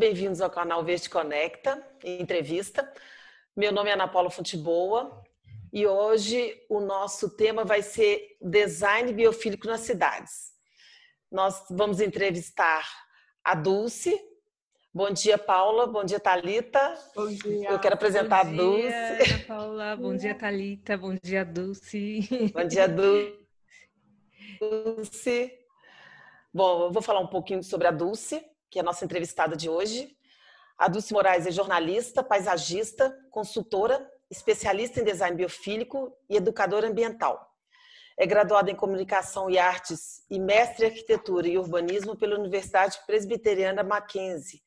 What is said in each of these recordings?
bem-vindos ao canal Verde Conecta, entrevista. Meu nome é Ana Paula Fonteboa e hoje o nosso tema vai ser design biofílico nas cidades. Nós vamos entrevistar a Dulce. Bom dia, Paula. Bom dia, Talita. Bom dia. Eu quero apresentar Bom a Dulce. dia, Ana Paula. Bom dia, Talita. Bom dia, Dulce. Bom dia, Dulce. Bom, eu vou falar um pouquinho sobre a Dulce, que é a nossa entrevistada de hoje. A Dulce Moraes é jornalista, paisagista, consultora, especialista em design biofílico e educadora ambiental. É graduada em Comunicação e Artes e mestre em Arquitetura e Urbanismo pela Universidade Presbiteriana Mackenzie,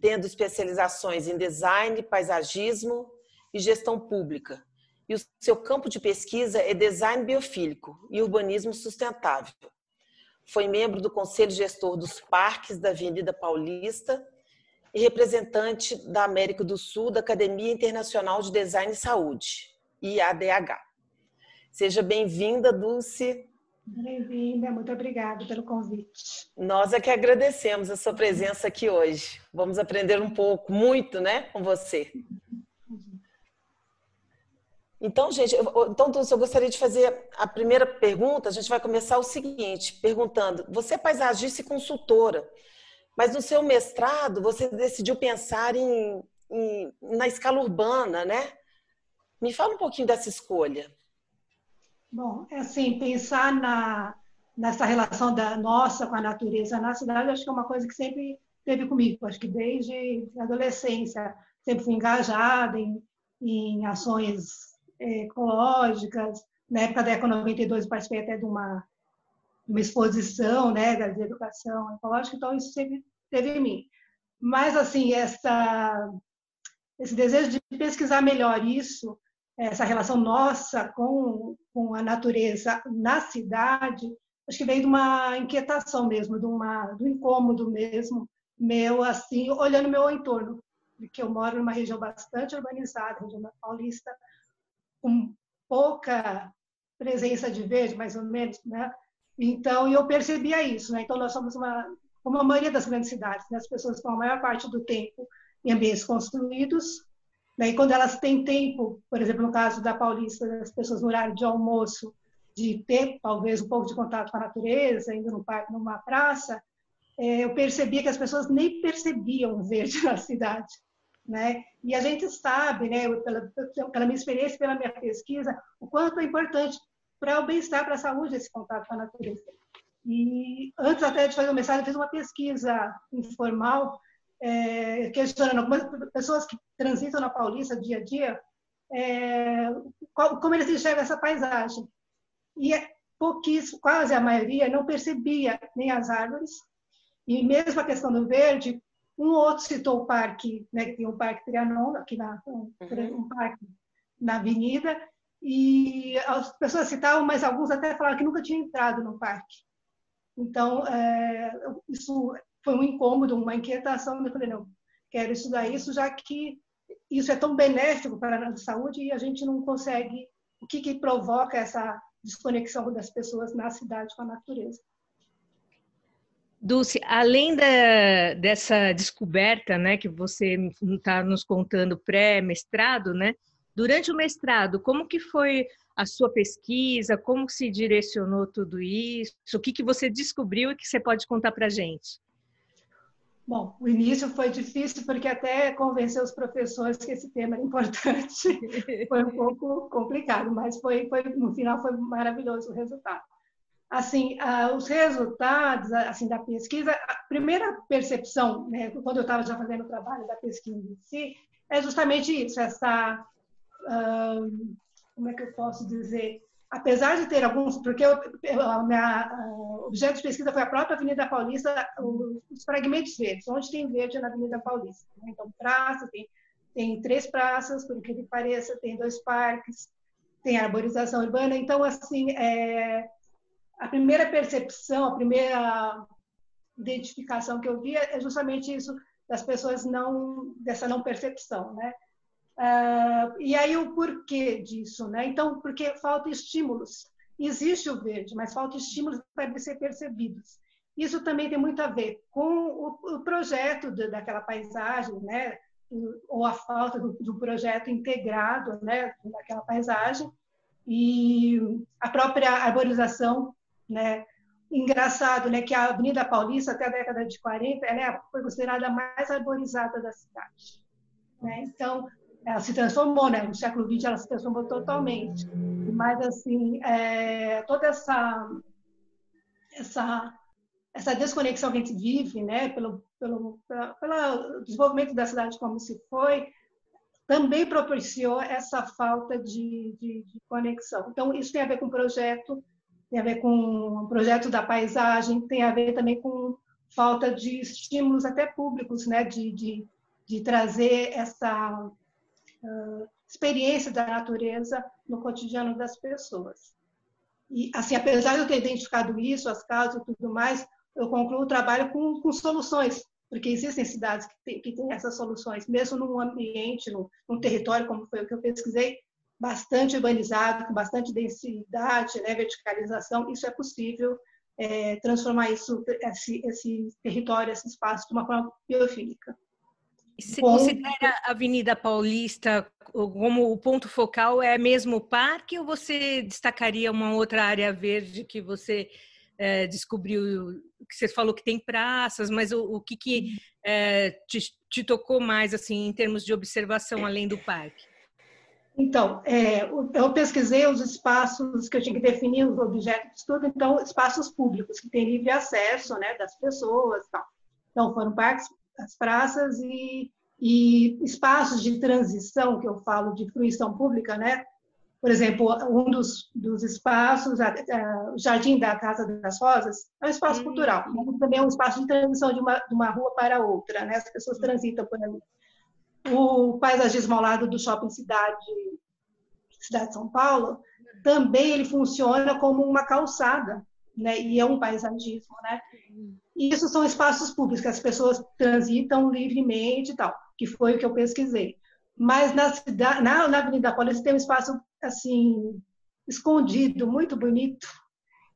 tendo especializações em design, paisagismo e gestão pública. E o seu campo de pesquisa é design biofílico e urbanismo sustentável. Foi membro do Conselho Gestor dos Parques da Avenida Paulista e representante da América do Sul da Academia Internacional de Design e Saúde, IADH. Seja bem-vinda, Dulce. Bem-vinda, muito obrigada pelo convite. Nós é que agradecemos a sua presença aqui hoje. Vamos aprender um pouco, muito, né, com você. Então, gente, então, Dulce, eu gostaria de fazer a primeira pergunta. A gente vai começar o seguinte, perguntando: você é paisagista e consultora, mas no seu mestrado você decidiu pensar em, em, na escala urbana, né? Me fala um pouquinho dessa escolha. Bom, é assim, pensar na, nessa relação da nossa com a natureza na cidade, acho que é uma coisa que sempre teve comigo. Acho que desde a adolescência sempre fui engajada em, em ações ecológicas. Na época da Eco 92, participei até de uma, uma exposição né, de educação ecológica, então isso sempre teve em mim. Mas, assim, essa, esse desejo de pesquisar melhor isso, essa relação nossa com, com a natureza na cidade, acho que veio de uma inquietação mesmo, de, uma, de um incômodo mesmo, meu, assim, olhando meu entorno, porque eu moro numa região bastante urbanizada, região paulista, com pouca presença de verde, mais ou menos, né? Então, eu percebia isso, né? Então, nós somos uma, como a maioria das grandes cidades, né? as pessoas estão a maior parte do tempo em ambientes construídos, né? e quando elas têm tempo, por exemplo, no caso da Paulista, as pessoas no horário de almoço, de ter talvez um pouco de contato com a natureza, indo no parque, numa praça, é, eu percebia que as pessoas nem percebiam o verde na cidade né? E a gente sabe, né, pela, pela minha experiência, pela minha pesquisa, o quanto é importante para o bem-estar, para a saúde esse contato com a natureza. E antes até de fazer o mestrado, eu fiz uma pesquisa informal, é, questionando algumas pessoas que transitam na Paulista dia a dia, é, qual, como eles enxergam essa paisagem. E é pouquíssimo, quase a maioria, não percebia nem as árvores, e mesmo a questão do verde, um outro citou o parque, né, que tem um parque Trianon, aqui na, um, uhum. um parque na avenida, e as pessoas citavam, mas alguns até falaram que nunca tinham entrado no parque. Então, é, isso foi um incômodo, uma inquietação. Eu falei, não, quero estudar isso, já que isso é tão benéfico para a nossa saúde e a gente não consegue. O que, que provoca essa desconexão das pessoas na cidade com a natureza? Dulce, além da, dessa descoberta, né, que você está nos contando pré-mestrado, né, durante o mestrado, como que foi a sua pesquisa, como se direcionou tudo isso, o que, que você descobriu e que você pode contar para a gente? Bom, o início foi difícil porque até convencer os professores que esse tema era importante foi um pouco complicado, mas foi, foi no final foi maravilhoso o resultado assim, uh, os resultados assim da pesquisa, a primeira percepção, né, quando eu estava já fazendo o trabalho da pesquisa em si, é justamente isso, essa, uh, como é que eu posso dizer, apesar de ter alguns, porque o objeto de pesquisa foi a própria Avenida Paulista, os fragmentos verdes, onde tem verde na Avenida Paulista. Né? Então, praça, tem, tem três praças, por que pareça, tem dois parques, tem arborização urbana. Então, assim, é, a primeira percepção, a primeira identificação que eu via é justamente isso das pessoas não dessa não percepção, né? Uh, e aí o porquê disso, né? Então, porque falta estímulos. Existe o verde, mas falta estímulos para ser percebidos. Isso também tem muito a ver com o, o projeto de, daquela paisagem, né? ou a falta do, do projeto integrado né? daquela paisagem, e a própria arborização, né? Engraçado, né, que a Avenida Paulista até a década de 40, ela é, foi considerada a mais arborizada da cidade, né? Então, ela se transformou, né? No século XX ela se transformou totalmente. Mas assim, é, toda essa essa essa desconexão que a gente vive, né, pelo pelo pelo desenvolvimento da cidade como se foi, também propiciou essa falta de, de, de, conexão. Então, isso tem a ver com o projeto, tem a ver com o projeto da paisagem, tem a ver também com falta de estímulos até públicos, né, de, de, de trazer essa uh, experiência da natureza no cotidiano das pessoas. E, assim, apesar de eu ter identificado isso, as causas e tudo mais, eu concluo o trabalho com, com soluções porque existem cidades que têm, essas soluções, mesmo num ambiente, num, num, território, como foi o que eu pesquisei, bastante urbanizado, com bastante densidade, né, verticalização, isso é possível é, transformar isso, esse, esse território, esse espaço, de uma forma biofílica. Você Bom, considera a Avenida Paulista como o ponto focal é mesmo o parque ou você destacaria uma outra área verde que você é, descobriu que você falou que tem praças, mas o, o que, que é, te, te, tocou mais assim em termos de observação além do parque? Então, é, eu pesquisei os espaços que eu tinha que definir os objetos de estudo, então espaços públicos que têm livre acesso, né, das pessoas, tal. Então foram parques, as praças e, e espaços de transição que eu falo de fruição pública, né, por exemplo, um dos, dos espaços, a, a, o Jardim da Casa das Rosas, é um espaço uhum. cultural, mas também é um espaço de transição de uma, de uma rua para outra, né? as pessoas transitam por ali. O paisagismo ao lado do Shopping Cidade, Cidade de São Paulo, também ele funciona como uma calçada, né? e é um paisagismo. Né? E isso são espaços públicos, que as pessoas transitam livremente e tal, que foi o que eu pesquisei. Mas na, cidade, na, na Avenida Paulista tem um espaço assim, escondido, muito bonito,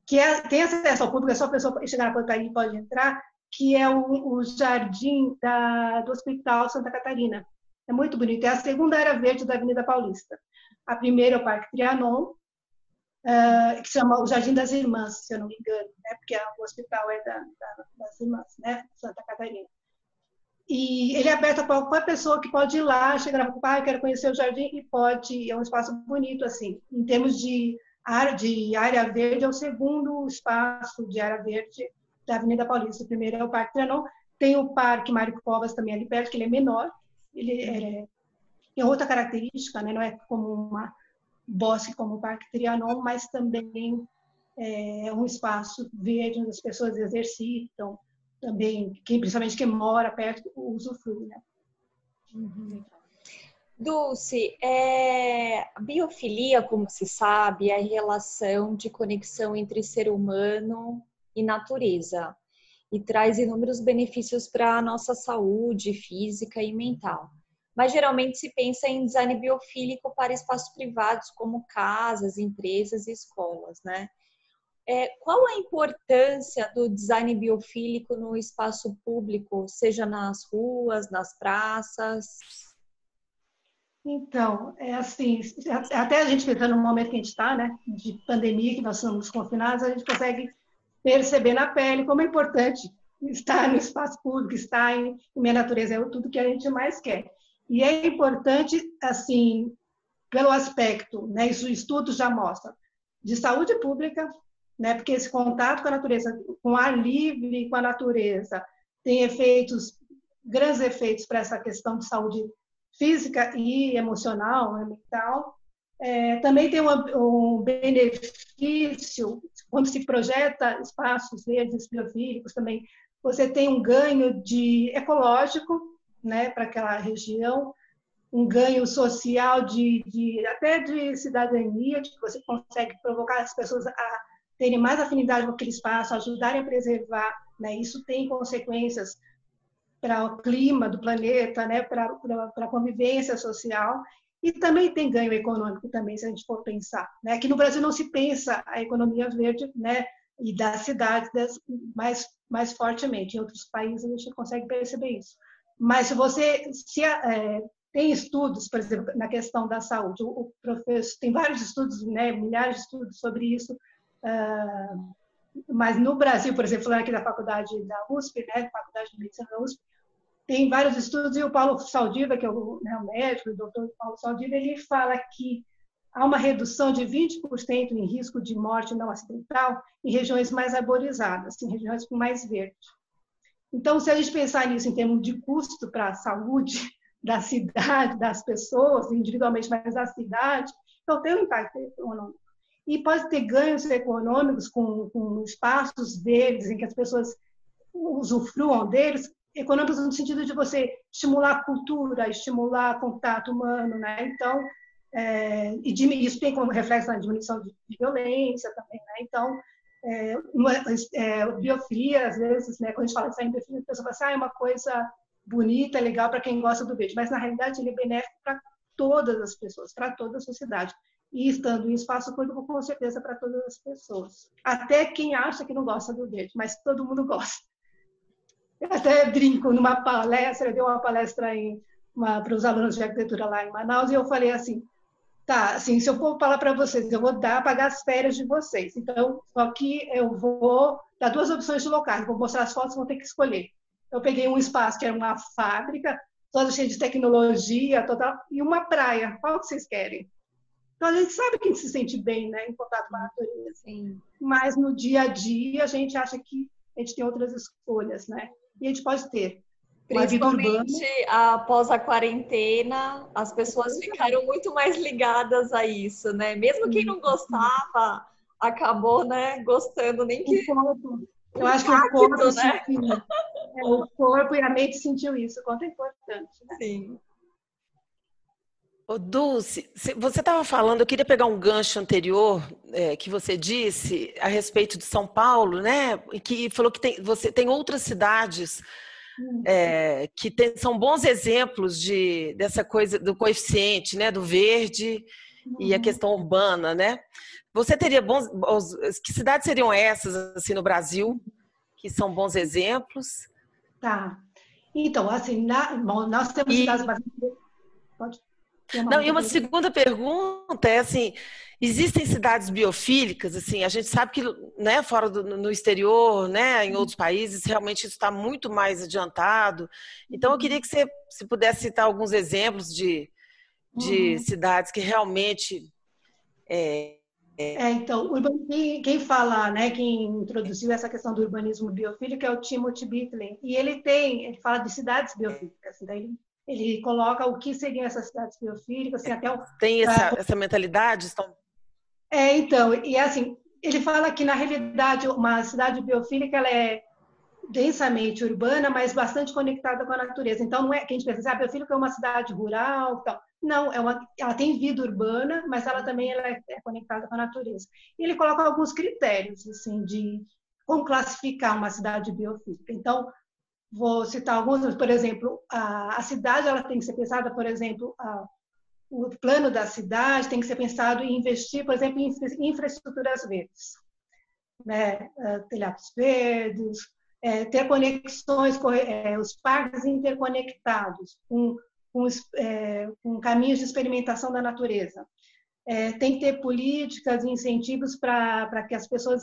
que é, tem acesso ao público, é só a pessoa chegar na portaria e pode entrar, que é o, o jardim da, do Hospital Santa Catarina. É muito bonito. É a segunda área verde da Avenida Paulista. A primeira é o Parque Trianon, uh, que se chama o Jardim das Irmãs, se eu não me engano, né? porque o hospital é da, da, das Irmãs, né? Santa Catarina. E ele é aberto a qualquer pessoa que pode ir lá, chegar para o pai, quero conhecer o jardim, e pode, é um espaço bonito, assim. Em termos de área, de área verde, é o segundo espaço de área verde da Avenida Paulista. O primeiro é o Parque Trianon, tem o Parque Mário Covas também ali perto, que ele é menor, ele é, tem outra característica, né? não é como uma bosque como o Parque Trianon, mas também é um espaço verde onde as pessoas exercitam, também, quem, principalmente quem mora perto, usufrui, né? Uhum. Dulce, é, a biofilia, como se sabe, é a relação de conexão entre ser humano e natureza e traz inúmeros benefícios para a nossa saúde física e mental. Mas geralmente se pensa em design biofílico para espaços privados, como casas, empresas e escolas, né? É, qual a importância do design biofílico no espaço público, seja nas ruas, nas praças? Então, é assim, até a gente pensando no momento que a gente está, né, de pandemia, que nós somos confinados, a gente consegue perceber na pele como é importante estar no espaço público, estar em, minha natureza, é tudo que a gente mais quer. E é importante, assim, pelo aspecto, né, isso o estudo já mostra, de saúde pública, né? Porque esse contato com a natureza, com ar livre com a natureza, tem efeitos, grandes efeitos para essa questão de saúde física e emocional, né, mental. É, também tem um, um, benefício quando se projeta espaços verdes biofílicos também você tem um ganho de ecológico né para aquela região um ganho social de, de até de cidadania de que você consegue provocar as pessoas a terem mais afinidade com aquele espaço, ajudarem a preservar, né? Isso tem consequências para o clima do planeta, né? Para, a convivência social e também tem ganho econômico também, se a gente for pensar, né? Aqui no Brasil não se pensa a economia verde, né? e das cidades mais, mais fortemente. Em outros países a gente consegue perceber isso. Mas se você se, é, tem estudos, por exemplo, na questão da saúde, o, professor tem vários estudos, né, milhares de estudos sobre isso, uh, mas no Brasil, por exemplo, falando aqui da faculdade da USP, né, faculdade de medicina da USP, tem vários estudos e o Paulo Saldiva, que é o, né, o médico, o doutor Paulo Saldiva, ele fala que há uma redução de 20% em risco de morte não acidental em regiões mais arborizadas, em regiões com mais verde. Então, se a gente pensar nisso em termos de custo para a saúde da cidade, das pessoas, individualmente, mas da cidade, então tem um impacto econômico. E pode ter ganhos econômicos com, com espaços deles, em que as pessoas usufruam deles, econômicos no sentido de você estimular a cultura, estimular contato humano, né? Então, é, e isso tem como reflexo na diminuição de, violência também, né? Então, é, uma, é, biofilia, às vezes, né, quando a gente fala de biofilia, a pessoa fala assim, ah, é uma coisa bonita, legal para quem gosta do verde, mas na realidade ele é benéfico para todas as pessoas, para toda a sociedade. E estando em espaço público, com certeza, para todas as pessoas. Até quem acha que não gosta do verde, mas todo mundo gosta. Eu até brinco numa palestra, eu dei uma palestra para os alunos de arquitetura lá em Manaus, e eu falei assim, tá, assim, se eu for falar para vocês, eu vou dar, pagar as férias de vocês. Então, só que eu vou dar duas opções de locais, vou mostrar as fotos, vão ter que escolher. Eu peguei um espaço que era uma fábrica, toda cheia de tecnologia, e uma praia. Qual que vocês querem? Então, a gente sabe que a gente se sente bem, né, em contato com a natureza. Sim. Mas no dia a dia, a gente acha que a gente tem outras escolhas, né? E a gente pode ter Principalmente após a quarentena, as pessoas ficaram muito mais ligadas a isso, né? Mesmo quem não gostava, acabou, né, gostando, nem que... Eu acho que o corpo, né? é, o corpo e a mente sentiu isso, quanto é importante, né? Sim. Ô, Dulce, você estava falando, eu queria pegar um gancho anterior é, que você disse a respeito de São Paulo, né? Que falou que tem, você tem outras cidades é, que tem, são bons exemplos de, dessa coisa do coeficiente, né, do verde uhum. e a uhum. questão urbana, né? Você teria bons, que cidades seriam essas assim no Brasil que são bons exemplos? Tá. Então, assim, na, bom, nós temos e... cidades. Pode. Não, e uma segunda pergunta é assim, existem cidades biofílicas, assim, a gente sabe que, né, fora do, no exterior, né, em outros países, realmente isso está muito mais adiantado. Então, eu queria uhum. que você se pudesse citar alguns exemplos de, de uhum. cidades que realmente é, é, então, quem fala, né, quem introduziu essa questão do urbanismo biofílico é o Timothy Bitley, e ele tem, ele fala de cidades biofílicas, daí ele ele coloca o que seriam essas cidades biofílicas, assim, até o, Tem essa, essa mentalidade? Estão... É, então, e assim, ele fala que na realidade uma cidade biofílica ela é densamente urbana, mas bastante conectada com a natureza. Então, não é que a gente pensa, assim, ah, a biofílica é uma cidade rural, tal. Não, é uma, ela tem vida urbana, mas ela também ela é, é conectada com a natureza. E ele coloca alguns critérios, assim, de como classificar uma cidade biofílica. Então, Vou citar alguns, por exemplo, a, a cidade ela tem que ser pensada, por exemplo, a, o plano da cidade tem que ser pensado em investir, por exemplo, em infraestruturas verdes, né? Uh, telhados verdes, é, ter conexões, é, os parques interconectados com, com, é, com, caminhos de experimentação da natureza. É, tem que ter políticas e incentivos para que as pessoas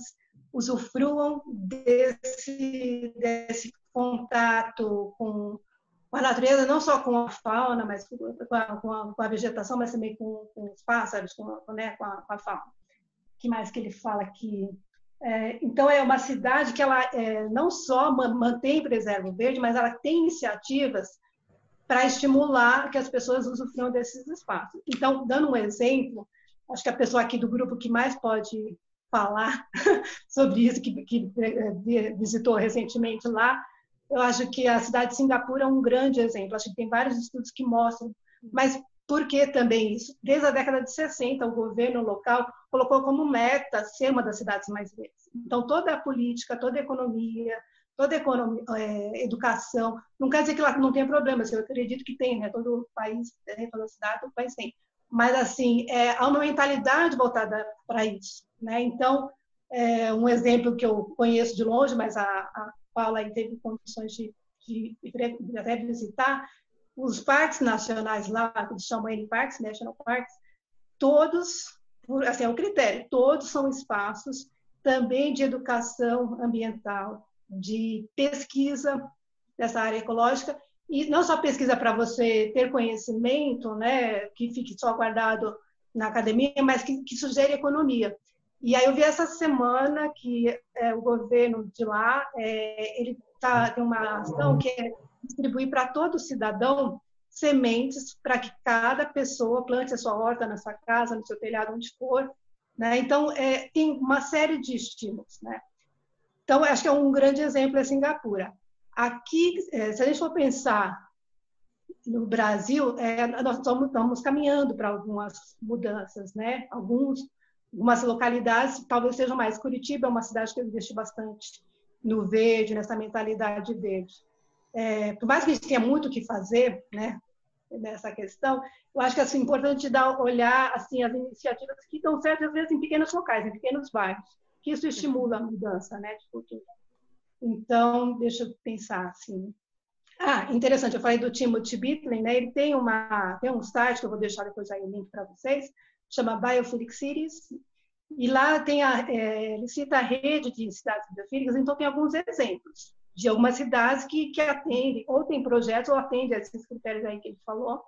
usufruam desse, desse contato com, a natureza, não só com a fauna, mas com a, com a, com a vegetação, mas também com, com os pássaros, com, né, a, com a fauna. Que mais que ele fala aqui? É, então, é uma cidade que ela é, não só mantém preserva o verde, mas ela tem iniciativas para estimular que as pessoas usufruam desses espaços. Então, dando um exemplo, acho que a pessoa aqui do grupo que mais pode falar sobre isso, que, que é, visitou recentemente lá, eu acho que a cidade de Singapura é um grande exemplo. Acho que tem vários estudos que mostram. Mas por que também isso? Desde a década de 60, o governo local colocou como meta ser uma das cidades mais verdes. Então, toda a política, toda a economia, toda a economia, é, educação, não quer dizer que lá não tenha problemas, eu acredito que tem, né? Todo o país, toda cidade, todo país tem. Mas, assim, é, há uma mentalidade voltada para isso, né? Então, é, um exemplo que eu conheço de longe, mas a, a Paula teve condições de, de, de até visitar, os parques nacionais lá, que eles chamam de parques, national parks, todos, assim, é o critério, todos são espaços também de educação ambiental, de pesquisa dessa área ecológica, e não só pesquisa para você ter conhecimento, né, que fique só guardado na academia, mas que, que sugere economia. E aí eu vi essa semana que é, o governo de lá é, ele tá, tem uma ação que é distribuir para todo cidadão sementes para que cada pessoa plante a sua horta na sua casa, no seu telhado, onde for. Né? Então, é, tem uma série de estímulos. Né? Então, acho que é um grande exemplo é Singapura. Aqui, é, se a gente for pensar no Brasil, é, nós estamos, estamos caminhando para algumas mudanças, né? Alguns, algumas localidades talvez sejam mais. Curitiba é uma cidade que investe bastante no verde, nessa mentalidade verde. É, por mais que a gente tenha muito o que fazer, né? Nessa questão, eu acho que assim, é importante dar olhar assim as iniciativas que dão certo às vezes em pequenos locais, em pequenos bairros, que isso estimula a mudança, né, de cultura. Então, deixa eu pensar assim. Ah, interessante, eu falei do Timothy Bitley, né? Ele tem uma tem um site que eu vou deixar depois aí o link para vocês, chama Biophilic Cities, e lá tem a, é, ele cita a rede de cidades biofílicas, então tem alguns exemplos de algumas cidades que, que atendem, ou tem projetos, ou atendem a esses critérios aí que ele falou.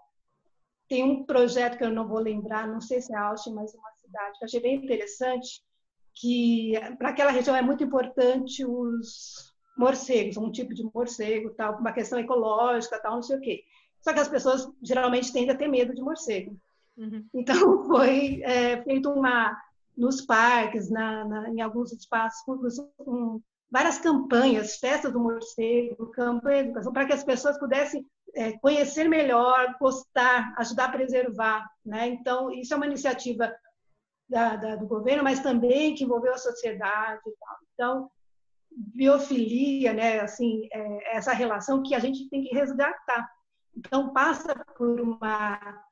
Tem um projeto que eu não vou lembrar, não sei se é Austin, mas uma cidade que eu achei bem interessante, que para aquela região é muito importante os morcegos, um tipo de morcego, tal, uma questão ecológica, tal, não sei o quê. Só que as pessoas geralmente tendem a ter medo de morcego. Uhum. Então foi é, feito uma nos parques, na, na, em alguns espaços públicos, um, várias campanhas, festas do morcego, campanha de educação, para que as pessoas pudessem é, conhecer melhor, gostar, ajudar a preservar. Né? Então, isso é uma iniciativa da, da, do governo, mas também que envolveu a sociedade. Então, biofilia, né, assim, é, essa relação que a gente tem que resgatar. Então, passa por uma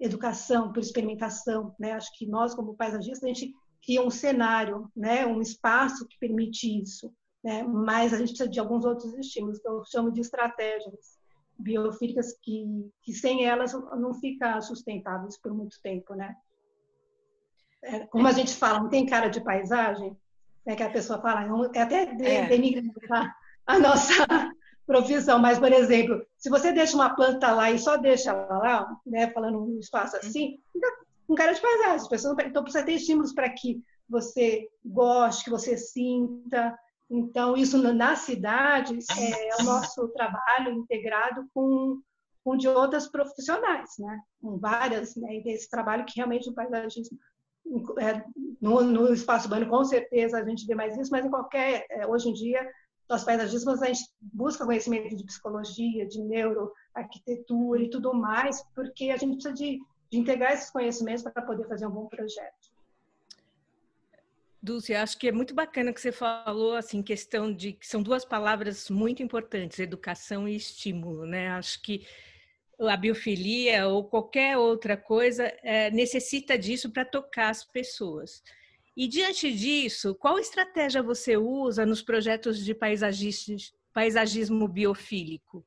educação, por experimentação. Né? Acho que nós, como paisagistas, a gente cria um cenário, né, um espaço que permite isso. Né? Mas a gente precisa de alguns outros estímulos, que eu chamo de estratégias biofílicas que, que sem elas não fica sustentável por muito tempo, né? É, como a gente fala, não tem cara de paisagem, né, que a pessoa fala, é até é. denigrando tá? a nossa profissão, mas, por exemplo, se você deixa uma planta lá e só deixa ela lá, né, falando um espaço uhum. assim, fica com cara de paisagem. As pessoas não... Então, precisa ter estímulos para que você goste, que você sinta. Então, isso na cidade é o nosso trabalho integrado com, com de outras profissionais, né? Com várias, né? E desse trabalho que realmente o paisagismo é, no, no, espaço urbano, com certeza, a gente vê mais isso, mas em qualquer, é, hoje em dia, nós paisagistas, a gente busca conhecimento de psicologia, de neuroarquitetura e tudo mais, porque a gente precisa de, de integrar esses conhecimentos para poder fazer um bom projeto. Dulce, acho que é muito bacana que você falou, assim, questão de que são duas palavras muito importantes, educação e estímulo, né? Acho que a biofilia ou qualquer outra coisa é, necessita disso para tocar as pessoas. E diante disso, qual estratégia você usa nos projetos de paisagismo biofílico?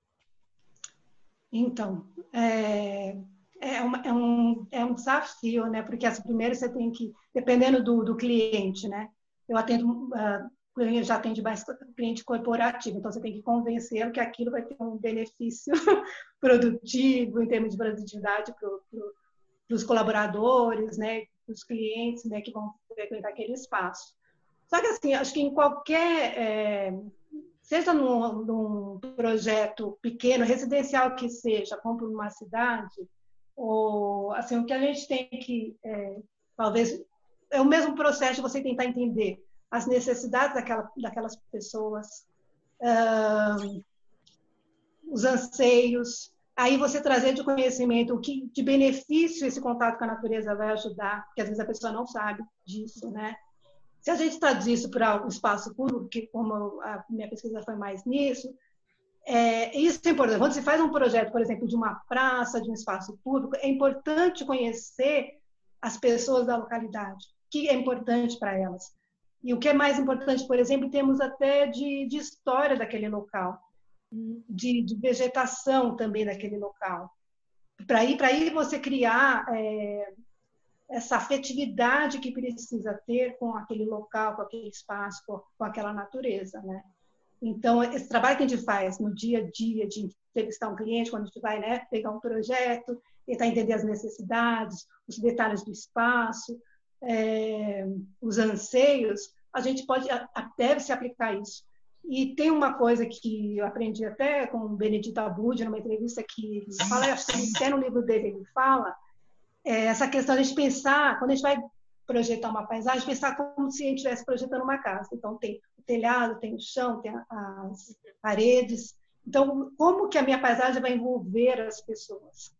Então, é, é, uma, é, um, é um desafio, né? Porque assim, primeiro você tem que, dependendo do, do cliente, né? Eu atendo uh, já atende mais cliente corporativo, então você tem que convencê-lo que aquilo vai ter um benefício produtivo em termos de produtividade para pro, os colaboradores, né, para os clientes, né, que vão frequentar aquele espaço. Só que assim, acho que em qualquer, é, seja num, num, projeto pequeno, residencial que seja, como numa cidade, ou assim, o que a gente tem que, é, talvez, é o mesmo processo de você tentar entender as necessidades daquela, daquelas pessoas, os anseios. Aí você trazer de conhecimento o que de benefício esse contato com a natureza vai ajudar, porque às vezes a pessoa não sabe disso, né? Se a gente traduzir isso para o espaço público, que como a minha pesquisa foi mais nisso, é, isso é importante. Quando se faz um projeto, por exemplo, de uma praça, de um espaço público, é importante conhecer as pessoas da localidade, o que é importante para elas E o que é mais importante, por exemplo, temos até de, de história daquele local, de, de, vegetação também daquele local. Para aí, aí você criar é, essa afetividade que precisa ter com aquele local, com aquele espaço, com, com aquela natureza, né? Então, esse trabalho que a gente faz no dia a dia de entrevistar um cliente, quando a gente vai né, pegar um projeto, tentar entender as necessidades, os detalhes do espaço, é, os anseios, a gente pode, deve se aplicar isso. E tem uma coisa que eu aprendi até com o Benedito Abud, numa entrevista que fala, acho que até no livro dele ele fala, é essa questão de a gente pensar, quando a gente vai projetar uma paisagem, pensar como se a gente estivesse projetando uma casa. Então, tem o telhado, tem o chão, tem as paredes. Então, como que a minha paisagem vai envolver as pessoas?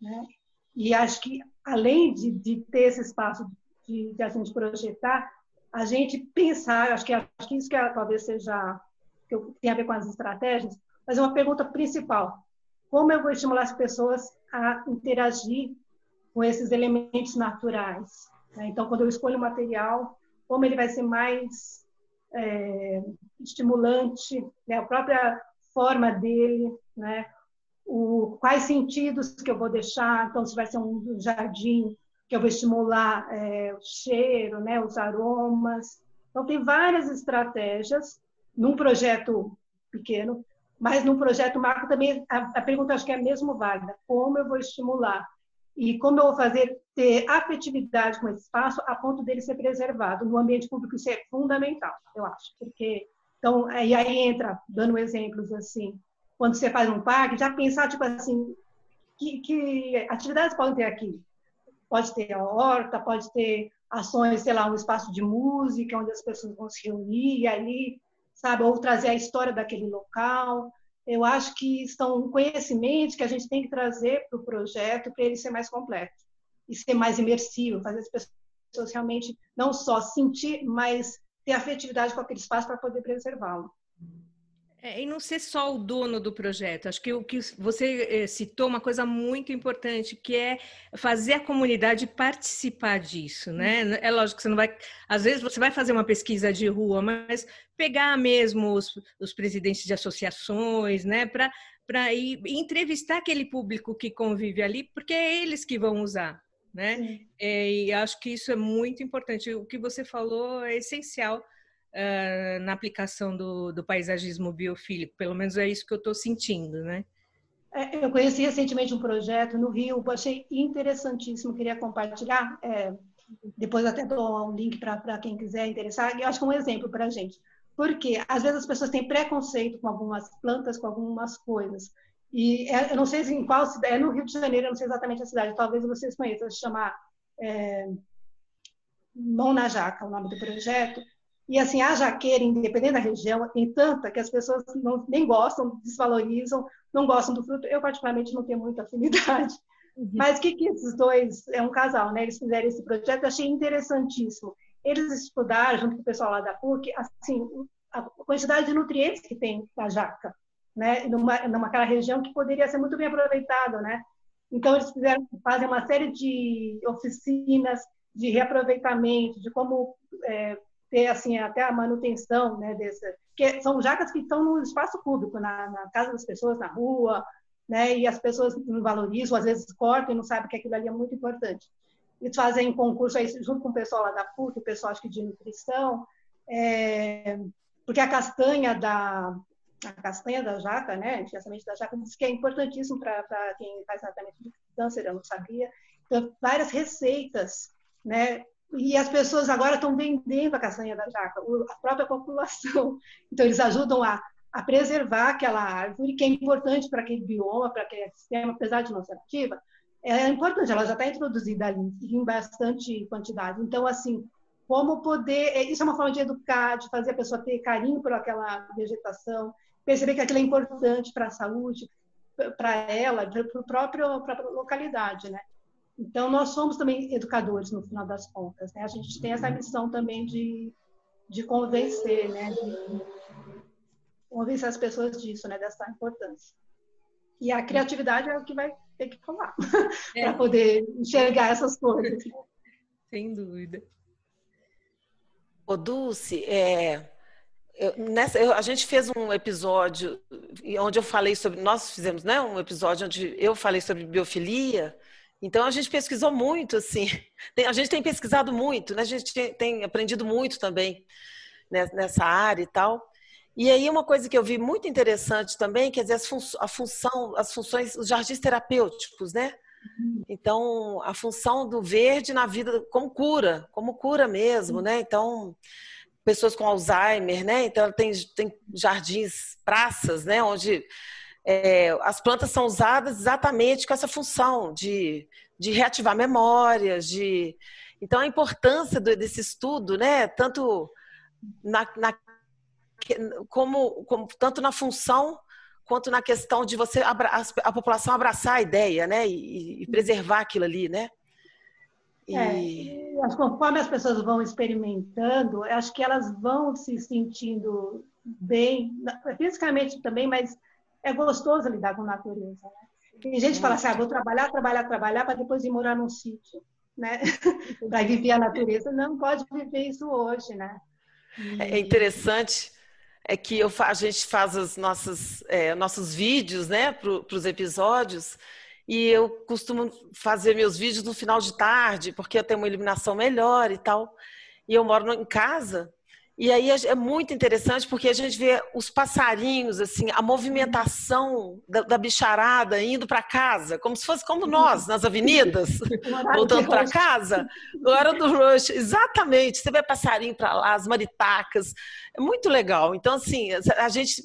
Né? E acho que, além de, de ter esse espaço de, de a gente projetar, a gente pensar, acho que, acho que isso que talvez seja, que tem a ver com as estratégias, mas é uma pergunta principal. Como eu vou estimular as pessoas a interagir com esses elementos naturais? Né? Então, quando eu escolho o material, como ele vai ser mais é, estimulante, né? a própria forma dele, né? o, quais sentidos que eu vou deixar, então se vai ser um jardim que eu vou estimular é, o cheiro, né, os aromas. Então tem várias estratégias num projeto pequeno, mas num projeto macro também a, a pergunta acho que é mesmo válida, como eu vou estimular e como eu vou fazer ter afetividade com esse espaço a ponto dele ser preservado no ambiente público isso é fundamental, eu acho, porque então aí, aí entra dando exemplos assim quando você faz um parque, já pensar, tipo assim, que, que atividades podem ter aqui? Pode ter a horta, pode ter ações, sei lá, um espaço de música, onde as pessoas vão se reunir ali, sabe? Ou trazer a história daquele local. Eu acho que são conhecimentos que a gente tem que trazer para o projeto para ele ser mais completo e ser mais imersivo, fazer as pessoas realmente não só sentir, mas ter afetividade com aquele espaço para poder preservá-lo. É, e não ser só o dono do projeto. Acho que o que você eh, citou uma coisa muito importante, que é fazer a comunidade participar disso, né? Uhum. É lógico que você não vai. Às vezes você vai fazer uma pesquisa de rua, mas pegar mesmo os, os presidentes de associações, né? Para para ir entrevistar aquele público que convive ali, porque é eles que vão usar, né? É, e acho que isso é muito importante. O que você falou é essencial uh, na aplicação do, do, paisagismo biofílico. Pelo menos é isso que eu estou sentindo, né? É, eu conheci recentemente um projeto no Rio, achei interessantíssimo, queria compartilhar. É, depois até dou um link para quem quiser interessar. Eu acho que é um exemplo para a gente. Porque às vezes as pessoas têm preconceito com algumas plantas, com algumas coisas. E é, eu não sei em qual cidade, é no Rio de Janeiro, eu não sei exatamente a cidade, talvez vocês conheçam, se chama é, Mão na Jaca, o nome do projeto. E assim, a jaqueira, independente da região, tem tanta que as pessoas não, nem gostam, desvalorizam, não gostam do fruto. Eu, particularmente, não tenho muita afinidade. Uhum. Mas o que, que esses dois, é um casal, né? Eles fizeram esse projeto, eu achei interessantíssimo. Eles estudaram, junto com o pessoal lá da PUC, assim, a quantidade de nutrientes que tem na jaca, né? Numa, numa aquela região que poderia ser muito bem aproveitada, né? Então, eles fizeram, fazem uma série de oficinas de reaproveitamento, de como é, ter assim até a manutenção né desse que são jacas que estão no espaço público na, na, casa das pessoas na rua né e as pessoas não valorizam às vezes cortam e não sabem que aquilo ali é muito importante. Eles fazem concurso aí junto com o pessoal lá da PUC o pessoal acho que de nutrição é, porque a castanha da a castanha da jaca né a da jaca diz que é importantíssimo para quem faz tratamento de câncer eu não sabia. Então várias receitas né e as pessoas agora estão vendendo a castanha da jaca, a própria população. Então, eles ajudam a, a preservar aquela árvore, que é importante para aquele bioma, para aquele sistema, apesar de não ser ativa, é importante, ela já está introduzida ali em bastante quantidade. Então, assim, como poder. É, isso é uma forma de educar, de fazer a pessoa ter carinho por aquela vegetação, perceber que aquilo é importante para a saúde, para ela, para a própria localidade, né? Então, nós somos também educadores, no final das contas. Né? A gente tem essa missão também de, de convencer, né? de convencer as pessoas disso, né? dessa importância. E a criatividade é o que vai ter que falar é. para poder enxergar essas coisas. Sem dúvida. Ô, Dulce, é, eu, nessa, eu, a gente fez um episódio onde eu falei sobre. Nós fizemos né, um episódio onde eu falei sobre biofilia. Então a gente pesquisou muito, assim. A gente tem pesquisado muito, né? A gente tem, aprendido muito também nessa área e tal. E aí uma coisa que eu vi muito interessante também, quer dizer, as fun a função, as funções, os jardins terapêuticos, né? Uhum. Então, a função do verde na vida como cura, como cura mesmo, né? Então, pessoas com Alzheimer, né? Então tem, tem jardins, praças, né? Onde é, as plantas são usadas exatamente com essa função de, de reativar memórias, de então a importância do, desse estudo, né? Tanto na, na como, como, tanto na função quanto na questão de você a, a população abraçar a ideia, né? E, e preservar aquilo ali, né? E... É, conforme as pessoas vão experimentando, acho que elas vão se sentindo bem, fisicamente também, mas é gostoso lidar com a natureza. Né? Tem gente que fala assim, ah, vou trabalhar, trabalhar, trabalhar, para depois ir morar num sítio, né? para viver a natureza. Não pode viver isso hoje, né? E... É interessante é que eu, a gente faz os nossos, é, nossos vídeos né, para os episódios e eu costumo fazer meus vídeos no final de tarde, porque eu tenho uma iluminação melhor e tal. E eu moro em casa. E aí é muito interessante porque a gente vê os passarinhos, assim, a movimentação da, da bicharada indo para casa, como se fosse como nós, nas avenidas, voltando para casa. Hora do rush, exatamente. Você vê passarinho para lá, as maritacas. É muito legal. Então, assim, a gente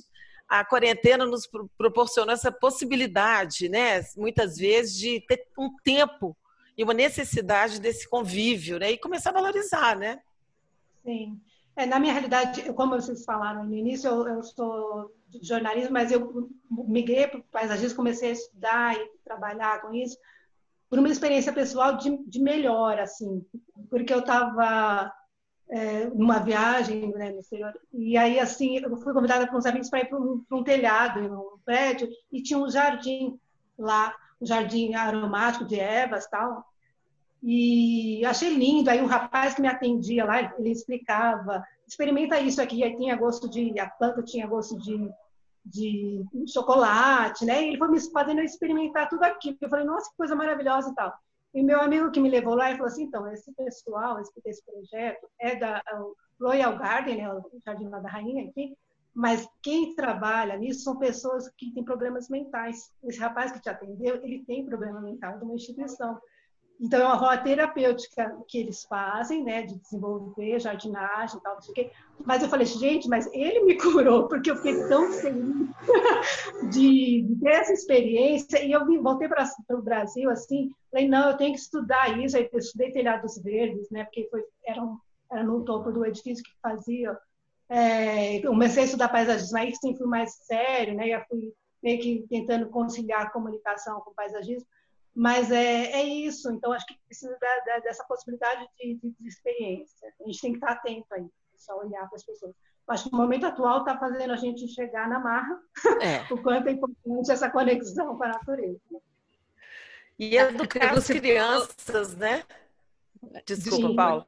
a quarentena nos proporcionou essa possibilidade, né? Muitas vezes de ter um tempo e uma necessidade desse convívio, né? E começar a valorizar, né? Sim. É, na minha realidade, como vocês falaram no início, eu, eu sou de jornalismo, mas eu migrei para o paisagismo, comecei a estudar e trabalhar com isso por uma experiência pessoal de, de melhor, assim, porque eu estava é, numa viagem né, no exterior. E aí, assim, eu fui convidada por uns amigos para ir para um, um, telhado, um prédio, e tinha um jardim lá, um jardim aromático de ervas tal. E achei lindo. Aí um rapaz que me atendia lá, ele explicava, experimenta isso aqui. Aí tinha gosto de, a planta tinha gosto de, de chocolate, né? E ele foi me fazendo experimentar tudo aquilo. Eu falei, nossa, que coisa maravilhosa e tal. E meu amigo que me levou lá, ele falou assim, então, esse pessoal, esse, esse projeto é da Royal Garden, né, o Jardim da Rainha, enfim, mas quem trabalha nisso são pessoas que têm problemas mentais. Esse rapaz que te atendeu, ele tem problema mental de uma instituição. Então, é uma roda terapêutica que eles fazem, né, de desenvolver jardinagem e tal, não sei o quê. Mas eu falei, gente, mas ele me curou, porque eu fiquei tão feliz de, de ter essa experiência. E eu voltei para o Brasil, assim, falei, não, eu tenho que estudar isso. Aí eu estudei telhados verdes, né, porque foi, era, um, era no topo do edifício que fazia. É, comecei a estudar paisagismo, aí sim fui mais sério, né, já fui meio que tentando conciliar a comunicação com o paisagismo. Mas é, é isso, então acho que precisa da, da, dessa possibilidade de, de, de, experiência. A gente tem que estar atento aí, só olhar para as pessoas. Acho que o momento atual está fazendo a gente chegar na marra é. o quanto é importante essa conexão com a natureza. E educar as crianças, né? Desculpa, Sim. Paulo.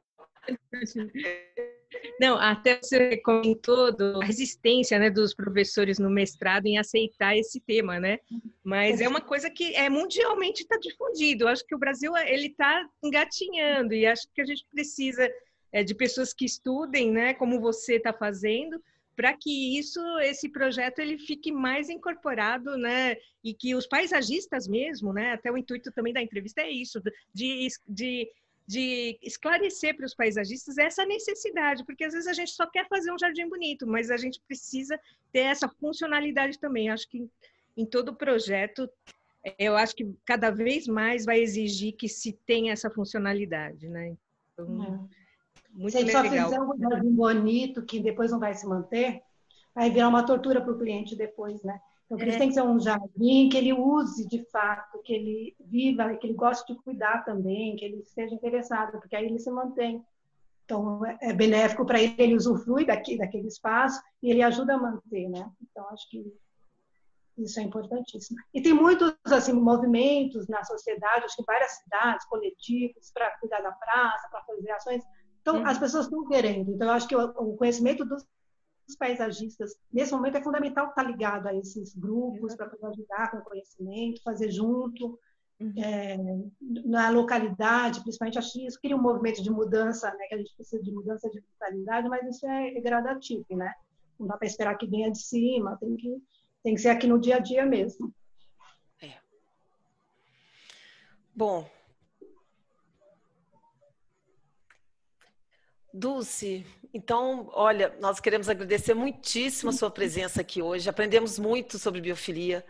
Não, até você comentou do, a resistência né, dos professores no mestrado em aceitar esse tema, né? Mas é uma coisa que é mundialmente está difundido. Acho que o Brasil ele está engatinhando e acho que a gente precisa é, de pessoas que estudem, né, como você está fazendo, para que isso, esse projeto, ele fique mais incorporado, né? E que os paisagistas mesmo, né? Até o intuito também da entrevista é isso, de, de de esclarecer para os paisagistas essa necessidade, porque às vezes a gente só quer fazer um jardim bonito, mas a gente precisa ter essa funcionalidade também. Acho que em todo projeto, eu acho que cada vez mais vai exigir que se tenha essa funcionalidade, né? Então, é. muito se legal. Se só fizer um jardim bonito que depois não vai se manter, vai virar uma tortura para o cliente depois, né? Então, isso é. tem que ser um jardim que ele use de fato, que ele viva, que ele goste de cuidar também, que ele esteja interessado, porque aí ele se mantém. Então, é, é benéfico para ele, ele usufrui daqui, daquele espaço e ele ajuda a manter, né? Então, acho que isso é importantíssimo. E tem muitos assim movimentos na sociedade, acho que várias cidades, coletivos, para cuidar da praça, para fazer ações. Então, uhum. as pessoas estão querendo. Então, eu acho que o conhecimento dos paisagistas, nesse momento, é fundamental estar ligado a esses grupos para poder ajudar com o conhecimento, fazer junto. Uhum. É, na localidade, principalmente, acho que isso cria um movimento de mudança, né, que a gente precisa de mudança de mentalidade, mas isso é gradativo, né? Não dá para esperar que venha de cima, tem que, tem que ser aqui no dia a dia mesmo. É. Bom, Dulce, então, olha, nós queremos agradecer muitíssimo a sua presença aqui hoje. Aprendemos muito sobre biofilia.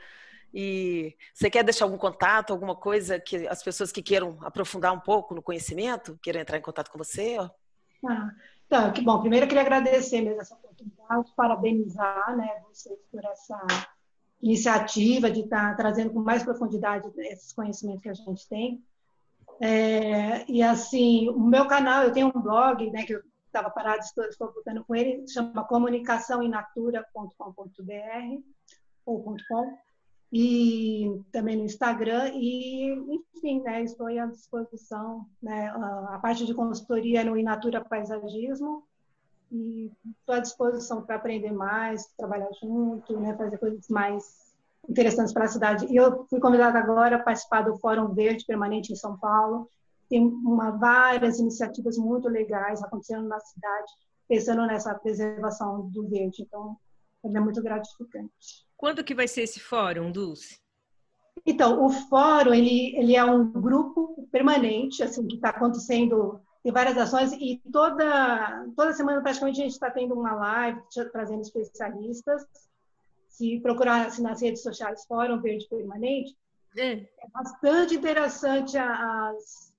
E você quer deixar algum contato, alguma coisa que as pessoas que queiram aprofundar um pouco no conhecimento, queiram entrar em contato com você? Ah, então, que bom. Primeiro, eu queria agradecer mesmo essa oportunidade, parabenizar né, vocês por essa iniciativa de estar tá trazendo com mais profundidade esses conhecimentos que a gente tem. É, e assim, o meu canal, eu tenho um blog, né, que eu estava parado, estou, estou voltando com ele, chama comunicaçãoinatura.com.br ou .com e também no Instagram e enfim, né, estou à disposição, né, a parte de consultoria no Inatura Paisagismo e estou à disposição para aprender mais, trabalhar junto, né, fazer coisas mais interessantes para a cidade. E eu fui convidada agora a participar do Fórum Verde Permanente em São Paulo. Tem uma, várias iniciativas muito legais acontecendo na cidade, pensando nessa preservação do verde. Então, é muito gratificante. Quando que vai ser esse fórum, Dulce? Então, o fórum ele, ele é um grupo permanente, assim, que está acontecendo tem várias ações e toda toda semana praticamente a gente está tendo uma live trazendo especialistas se procurar assim, nas redes sociais Fórum Verde Permanente, é, é bastante interessante as,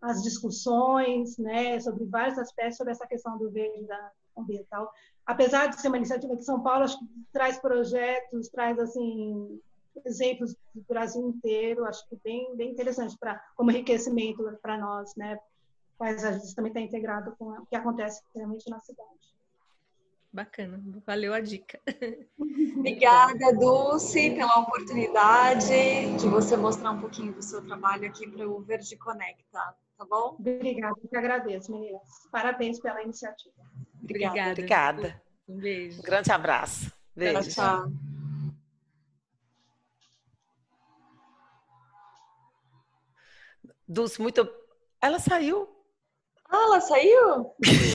as discussões né, sobre vários aspectos sobre essa questão do verde da ambiental. Apesar de ser uma iniciativa de São Paulo, acho que traz projetos, traz assim exemplos do Brasil inteiro, acho que bem bem interessante para como enriquecimento para nós, né? Mas a gente também está integrado com o que acontece realmente na cidade. Bacana, valeu a dica. Obrigada, Dulce, pela oportunidade de você mostrar um pouquinho do seu trabalho aqui para o Verde Conecta, tá bom? Obrigada, eu que agradeço, meninas. Parabéns pela iniciativa. Obrigada. Obrigada. Um beijo. Um grande abraço. Beijo. Tchau, tchau. Dulce, muito. Ela saiu. Ah, ela saiu?